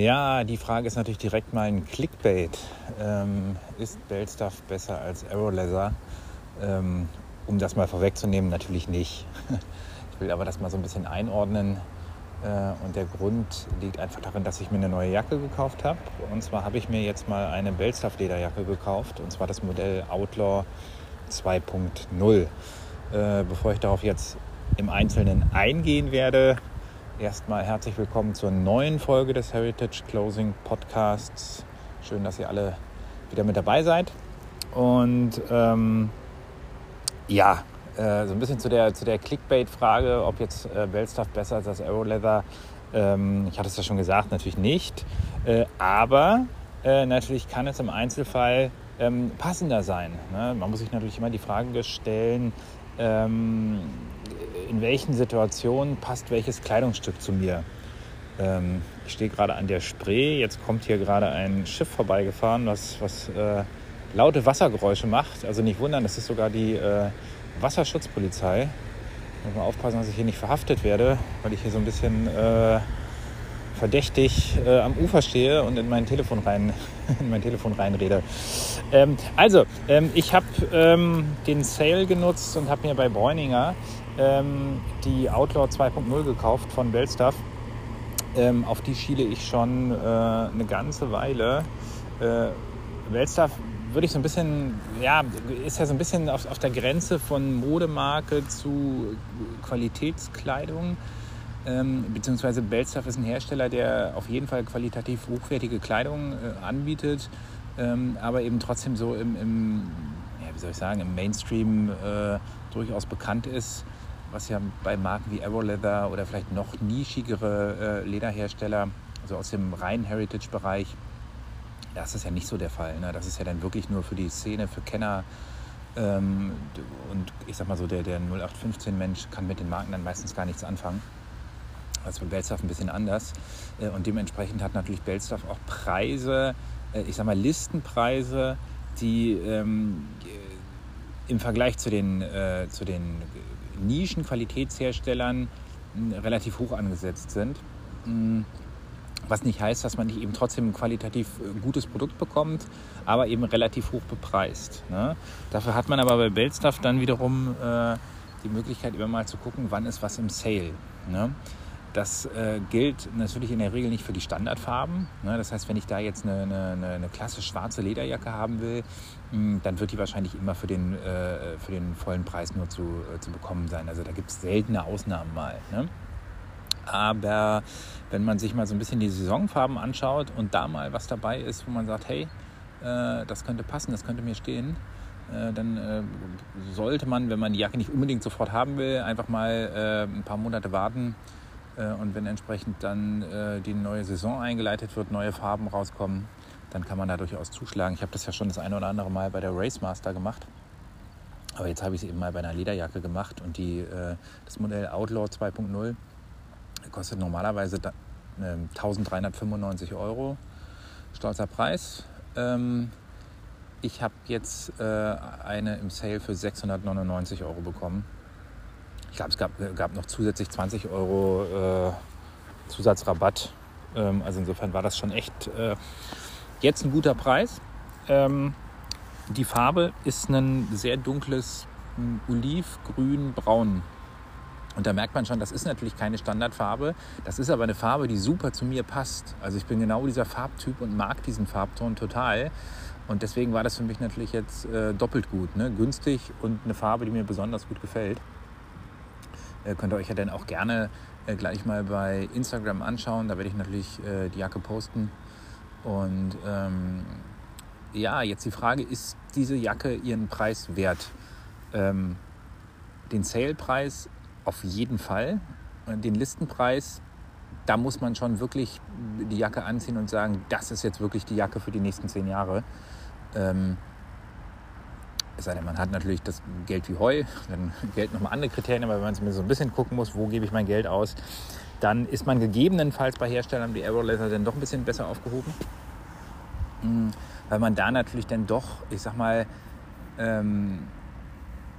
Ja, die Frage ist natürlich direkt mal ein Clickbait. Ähm, ist Bellstuff besser als Aeroleather? Ähm, um das mal vorwegzunehmen, natürlich nicht. Ich will aber das mal so ein bisschen einordnen. Äh, und der Grund liegt einfach darin, dass ich mir eine neue Jacke gekauft habe. Und zwar habe ich mir jetzt mal eine Bellstuff Lederjacke gekauft. Und zwar das Modell Outlaw 2.0. Äh, bevor ich darauf jetzt im Einzelnen eingehen werde, erstmal herzlich willkommen zur neuen Folge des Heritage Closing Podcasts. Schön, dass ihr alle wieder mit dabei seid. Und ähm, ja, äh, so ein bisschen zu der, zu der Clickbait-Frage, ob jetzt äh, Bellstuff besser ist als Aeroleather. Ähm, ich hatte es ja schon gesagt, natürlich nicht. Äh, aber äh, natürlich kann es im Einzelfall ähm, passender sein. Ne? Man muss sich natürlich immer die Frage stellen, ähm, in welchen Situationen passt welches Kleidungsstück zu mir. Ähm, ich stehe gerade an der Spree, jetzt kommt hier gerade ein Schiff vorbeigefahren, was, was äh, laute Wassergeräusche macht. Also nicht wundern, das ist sogar die äh, Wasserschutzpolizei. Ich muss mal aufpassen, dass ich hier nicht verhaftet werde, weil ich hier so ein bisschen äh, verdächtig äh, am Ufer stehe und in mein Telefon rein, in mein Telefon reinrede. Ähm, also, ähm, ich habe ähm, den Sale genutzt und habe mir bei Bräuninger ähm, die Outlaw 2.0 gekauft von Bellstuff. Ähm, auf die schiele ich schon äh, eine ganze Weile. Äh, Bellstuff würde ich so ein bisschen, ja, ist ja so ein bisschen auf, auf der Grenze von Modemarke zu Qualitätskleidung. Ähm, beziehungsweise Bellstuff ist ein Hersteller, der auf jeden Fall qualitativ hochwertige Kleidung äh, anbietet, ähm, aber eben trotzdem so im, im ja, wie soll ich sagen, im Mainstream äh, durchaus bekannt ist, was ja bei Marken wie Aeroleather oder vielleicht noch nischigere äh, Lederhersteller, also aus dem reinen Heritage-Bereich, das ist ja nicht so der Fall. Ne? Das ist ja dann wirklich nur für die Szene, für Kenner. Ähm, und ich sag mal so, der, der 0815-Mensch kann mit den Marken dann meistens gar nichts anfangen. Also bei Bellstuff ein bisschen anders. Äh, und dementsprechend hat natürlich Bellstuff auch Preise, äh, ich sag mal Listenpreise, die ähm, im Vergleich zu den, äh, zu den Nischen-Qualitätsherstellern relativ hoch angesetzt sind. Mm, was nicht heißt, dass man nicht eben trotzdem ein qualitativ gutes Produkt bekommt, aber eben relativ hoch bepreist. Ne? Dafür hat man aber bei Bellstuff dann wiederum äh, die Möglichkeit, immer mal zu gucken, wann ist was im Sale. Ne? Das äh, gilt natürlich in der Regel nicht für die Standardfarben. Ne? Das heißt, wenn ich da jetzt eine, eine, eine klasse schwarze Lederjacke haben will, mh, hm, dann wird die wahrscheinlich immer für den, äh, für den vollen Preis nur zu, äh, zu bekommen sein. Also da gibt es seltene Ausnahmen mal. Ne? Aber wenn man sich mal so ein bisschen die Saisonfarben anschaut und da mal was dabei ist, wo man sagt, hey, äh, das könnte passen, das könnte mir stehen, äh, dann äh, sollte man, wenn man die Jacke nicht unbedingt sofort haben will, einfach mal ein paar Monate warten und wenn entsprechend dann äh, die neue Saison eingeleitet wird, neue Farben rauskommen, dann kann man da durchaus zuschlagen. Ich habe das ja schon das eine oder andere Mal bei der Race Master gemacht. Aber jetzt habe ich es eben mal bei einer Lederjacke gemacht und die, äh, das Modell Outlaw 2.0 kostet normalerweise 1395 Euro. Stolzer Preis. Ähm, ich habe jetzt eine im Sale für 699 Euro bekommen. Ich glaube, es gab, gab, noch zusätzlich 20 Euro äh, Zusatzrabatt. Ähm, also insofern war das schon echt äh, jetzt ein guter Preis. Ähm, die Farbe ist ein sehr dunkles Oliv, Grün, Braun. Und da merkt man schon, das ist natürlich keine Standardfarbe. Das ist aber eine Farbe, die super zu mir passt. Also ich bin genau dieser Farbtyp und mag diesen Farbton total. Und deswegen war das für mich natürlich jetzt äh, doppelt gut. Ne? Günstig und eine Farbe, die mir besonders gut gefällt. Äh, könnt ihr euch ja dann auch gerne äh, gleich mal bei Instagram anschauen. Da werde ich natürlich äh, die Jacke posten. Und ähm, ja, jetzt die Frage, ist diese Jacke ihren Preis wert? Ähm, den Sale-Preis auf jeden Fall. Den Listenpreis, da muss man schon wirklich die Jacke anziehen und sagen, das ist jetzt wirklich die Jacke für die nächsten zehn Jahre. Ähm, es sei denn, man hat natürlich das Geld wie Heu, dann gelten nochmal andere Kriterien, aber wenn man so ein bisschen gucken muss, wo gebe ich mein Geld aus, dann ist man gegebenenfalls bei Herstellern wie Aerolaser dann doch ein bisschen besser aufgehoben. Hm, weil man da natürlich dann doch, ich sag mal, ähm,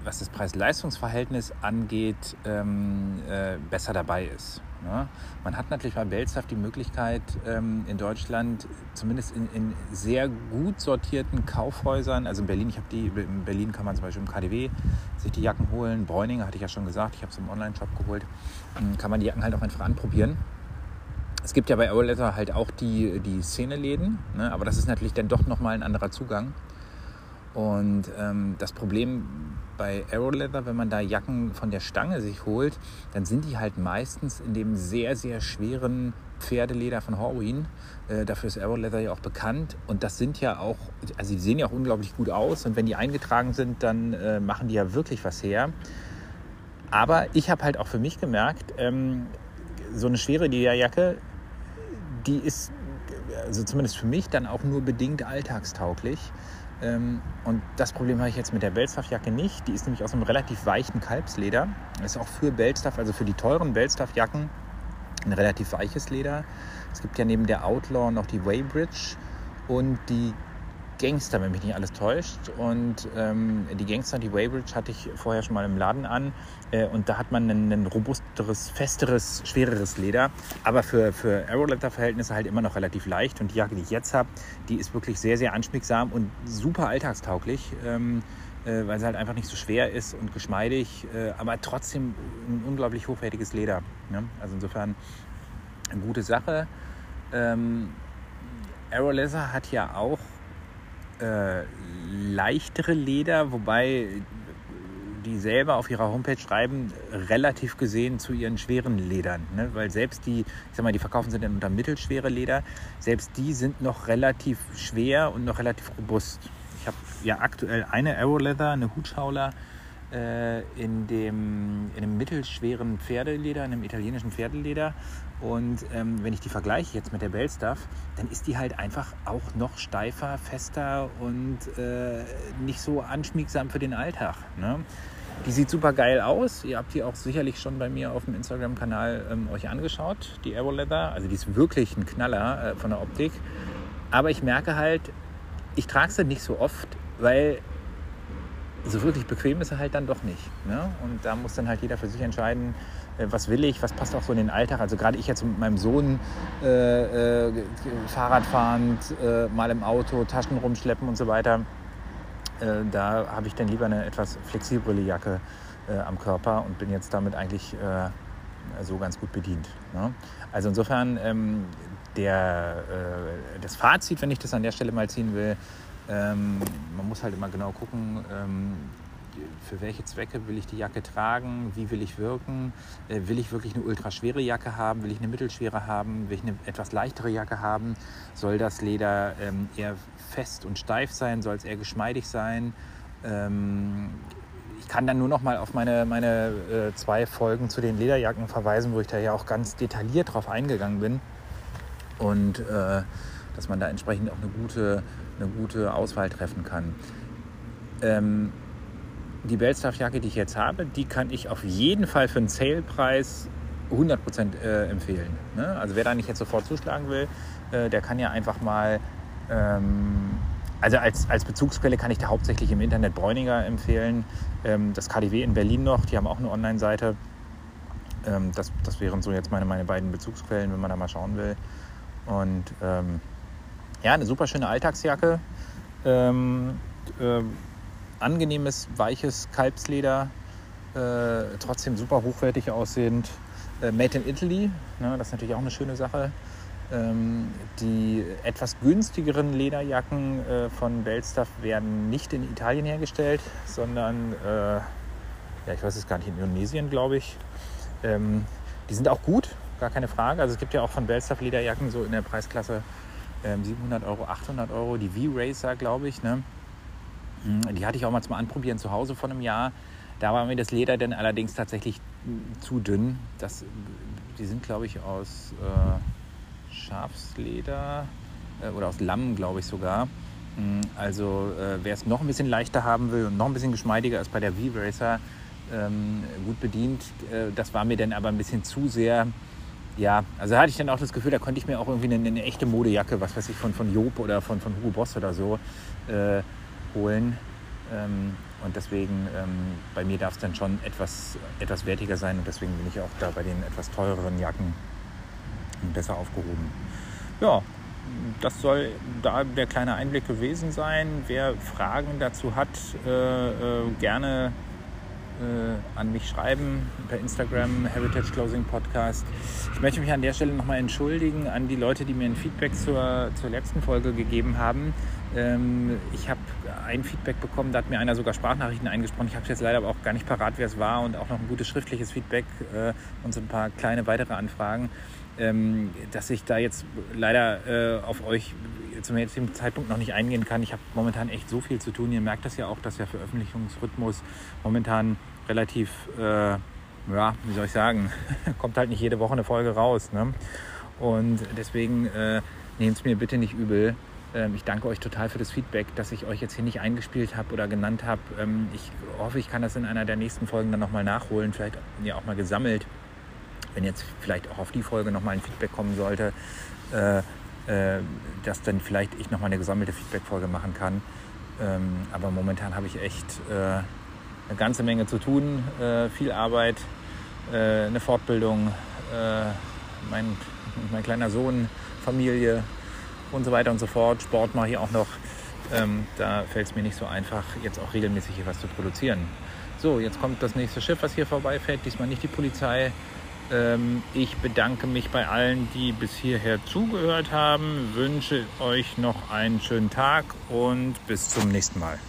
was das Preis-Leistungs-Verhältnis angeht, ähm, äh, besser dabei ist. Ne? Man hat natürlich bei Belstaff die Möglichkeit, ähm, in Deutschland zumindest in, in, sehr gut sortierten Kaufhäusern, also in Berlin, ich habe die, in Berlin kann man zum Beispiel im KDW sich die Jacken holen, Bräuninger hatte ich ja schon gesagt, ich habe es im Online-Shop geholt, ähm, kann man die Jacken halt auch einfach anprobieren. Es gibt ja bei Aeroleather halt auch die, die Szeneläden, ne? aber das ist natürlich dann doch nochmal ein anderer Zugang. Und ähm, das Problem bei Aeroleather, wenn man da Jacken von der Stange sich holt, dann sind die halt meistens in dem sehr, sehr schweren Pferdeleder von Horween. Äh, dafür ist Aeroleather ja auch bekannt. Und das sind ja auch, also die sehen ja auch unglaublich gut aus. Und wenn die eingetragen sind, dann äh, machen die ja wirklich was her. Aber ich habe halt auch für mich gemerkt, ähm, so eine schwere Lederjacke, die ist, also zumindest für mich, dann auch nur bedingt alltagstauglich. Ähm, und das Problem habe ich jetzt mit der Belstaff-Jacke nicht. Die ist nämlich aus einem relativ weichen Kalbsleder. Ist auch für Belstaff, also für die teuren Belstaff-Jacken, ein relativ weiches Leder. Es gibt ja neben der Outlaw noch die Waybridge und die Gangster, wenn mich nicht alles täuscht. Und ähm, die Gangster, die Waybridge hatte ich vorher schon mal im Laden an. Äh, und da hat man ein, ein robusteres, festeres, schwereres Leder. Aber für, für Aeroletter-Verhältnisse halt immer noch relativ leicht. Und die Jacke, die ich jetzt habe, die ist wirklich sehr, sehr anschmiegsam und super alltagstauglich. Ähm, äh, weil sie halt einfach nicht so schwer ist und geschmeidig, äh, aber trotzdem ein unglaublich hochwertiges Leder. Ne? Also insofern eine gute Sache. Ähm, Aerolaser hat ja auch äh, leichtere Leder, wobei die selber auf ihrer Homepage schreiben, relativ gesehen zu ihren schweren Ledern. Ne? Weil selbst die, ich sag mal, die verkaufen sind unter mittelschwere Leder, selbst die sind noch relativ schwer und noch relativ robust. Ich habe ja aktuell eine Aeroleather, eine Hutschauler in, dem, in einem mittelschweren Pferdeleder, in einem italienischen Pferdeleder. Und ähm, wenn ich die vergleiche jetzt mit der Bellstaff, dann ist die halt einfach auch noch steifer, fester und äh, nicht so anschmiegsam für den Alltag. Ne? Die sieht super geil aus. Ihr habt die auch sicherlich schon bei mir auf dem Instagram-Kanal ähm, euch angeschaut, die Aero Leather. Also die ist wirklich ein Knaller äh, von der Optik. Aber ich merke halt, ich trage sie nicht so oft, weil so wirklich bequem ist sie halt dann doch nicht. Ne? Und da muss dann halt jeder für sich entscheiden, äh, was will ich, was passt auch so in den Alltag. Also gerade ich jetzt mit meinem Sohn äh, äh, Fahrradfahrend, äh, mal im Auto, Taschen rumschleppen und so weiter, äh, da habe ich dann lieber eine etwas flexiblere Jacke äh, am Körper und bin jetzt damit eigentlich so ganz gut bedient. Ne? Also insofern ähm, der, das Fazit, wenn ich das an der Stelle mal ziehen will, ähm, man muss halt immer genau gucken, ähm, für welche Zwecke will ich die Jacke tragen, wie will ich wirken, äh, will ich wirklich eine ultraschwere Jacke haben, will ich eine mittelschwere haben, will ich eine etwas leichtere Jacke haben, soll das Leder ähm, eher fest und steif sein, soll es eher geschmeidig sein. Ähm, ich kann dann nur noch mal auf meine, meine äh, zwei Folgen zu den Lederjacken verweisen, wo ich da ja auch ganz detailliert drauf eingegangen bin. Und äh, dass man da entsprechend auch eine gute eine gute Auswahl treffen kann. Ähm, die Belstaff-Jacke, die ich jetzt habe, die kann ich auf jeden Fall für einen Sale-Preis 100% äh, empfehlen. Ne? Also wer da nicht jetzt sofort zuschlagen will, äh, der kann ja einfach mal, ähm, also als, als Bezugsquelle kann ich da hauptsächlich im Internet Bräuninger empfehlen. Ähm, das KDW in Berlin noch, die haben auch eine Online-Seite. Ähm, das, das wären so jetzt meine, meine beiden Bezugsquellen, wenn man da mal schauen will. Und ähm, ja, eine super schöne Alltagsjacke. Ähm, äh, angenehmes, weiches Kalbsleder. Äh, trotzdem super hochwertig aussehend. Äh, made in Italy, ne, das ist natürlich auch eine schöne Sache. Ähm, die etwas günstigeren Lederjacken äh, von Belstaff werden nicht in Italien hergestellt, sondern, äh, ja, ich weiß es gar nicht, in Indonesien, glaube ich. Ähm, die sind auch gut, gar keine Frage. Also es gibt ja auch von Belstaff Lederjacken so in der Preisklasse 700 ähm, Euro, 800 Euro. Die V-Racer, glaube ich. Ne? Hm, die hatte ich auch mal zum Anprobieren zu Hause vor einem Jahr. Da war mir das Leder dann allerdings tatsächlich hm, zu dünn. Das, die sind, glaube ich, aus äh, Schafsleder äh, oder aus Lamm, glaube ich sogar. Hm, also äh, wer es noch ein bisschen leichter haben will und noch ein bisschen geschmeidiger als bei der V-Racer, ähm, gut bedient. Äh, das war mir dann aber ein bisschen zu sehr ja, also hatte ich dann auch das Gefühl, da konnte ich mir auch irgendwie eine, eine echte Modejacke, was weiß ich, von, von Job oder von, von Hugo Boss oder so äh, holen. Ähm, und deswegen, ähm, bei mir darf es dann schon etwas, etwas wertiger sein und deswegen bin ich auch da bei den etwas teureren Jacken besser aufgehoben. Ja, das soll da der kleine Einblick gewesen sein. Wer Fragen dazu hat, äh, äh, gerne äh, an mich schreiben per Instagram Heritage Closing Podcast. Ich möchte mich an der Stelle nochmal entschuldigen an die Leute, die mir ein Feedback zur, zur letzten Folge gegeben haben. Ähm, ich habe ein Feedback bekommen, da hat mir einer sogar Sprachnachrichten eingesprochen. Ich habe jetzt leider aber auch gar nicht parat, wer es war und auch noch ein gutes schriftliches Feedback äh, und so ein paar kleine weitere Anfragen, ähm, dass ich da jetzt leider äh, auf euch zum jetzigen Zeitpunkt noch nicht eingehen kann. Ich habe momentan echt so viel zu tun. Ihr merkt das ja auch, dass der Veröffentlichungsrhythmus momentan relativ, äh, ja, wie soll ich sagen, kommt halt nicht jede Woche eine Folge raus. Ne? Und deswegen äh, nehmt es mir bitte nicht übel. Ähm, ich danke euch total für das Feedback, dass ich euch jetzt hier nicht eingespielt habe oder genannt habe. Ähm, ich hoffe, ich kann das in einer der nächsten Folgen dann nochmal nachholen, vielleicht ja auch mal gesammelt. Wenn jetzt vielleicht auch auf die Folge nochmal ein Feedback kommen sollte, äh, äh, dass dann vielleicht ich nochmal eine gesammelte Feedback-Folge machen kann. Ähm, aber momentan habe ich echt äh, eine ganze Menge zu tun, äh, viel Arbeit, äh, eine Fortbildung, äh, mein, mein kleiner Sohn, Familie, und so weiter und so fort. Sport mache ich auch noch. Ähm, da fällt es mir nicht so einfach, jetzt auch regelmäßig hier was zu produzieren. So, jetzt kommt das nächste Schiff, was hier vorbeifährt. Diesmal nicht die Polizei. Ähm, ich bedanke mich bei allen, die bis hierher zugehört haben. Wünsche euch noch einen schönen Tag und bis zum nächsten Mal.